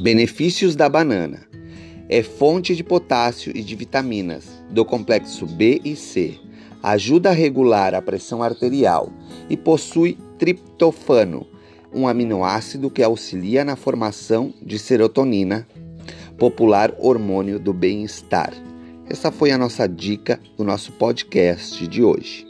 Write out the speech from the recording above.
Benefícios da banana: é fonte de potássio e de vitaminas do complexo B e C, ajuda a regular a pressão arterial e possui triptofano, um aminoácido que auxilia na formação de serotonina, popular hormônio do bem-estar. Essa foi a nossa dica do nosso podcast de hoje.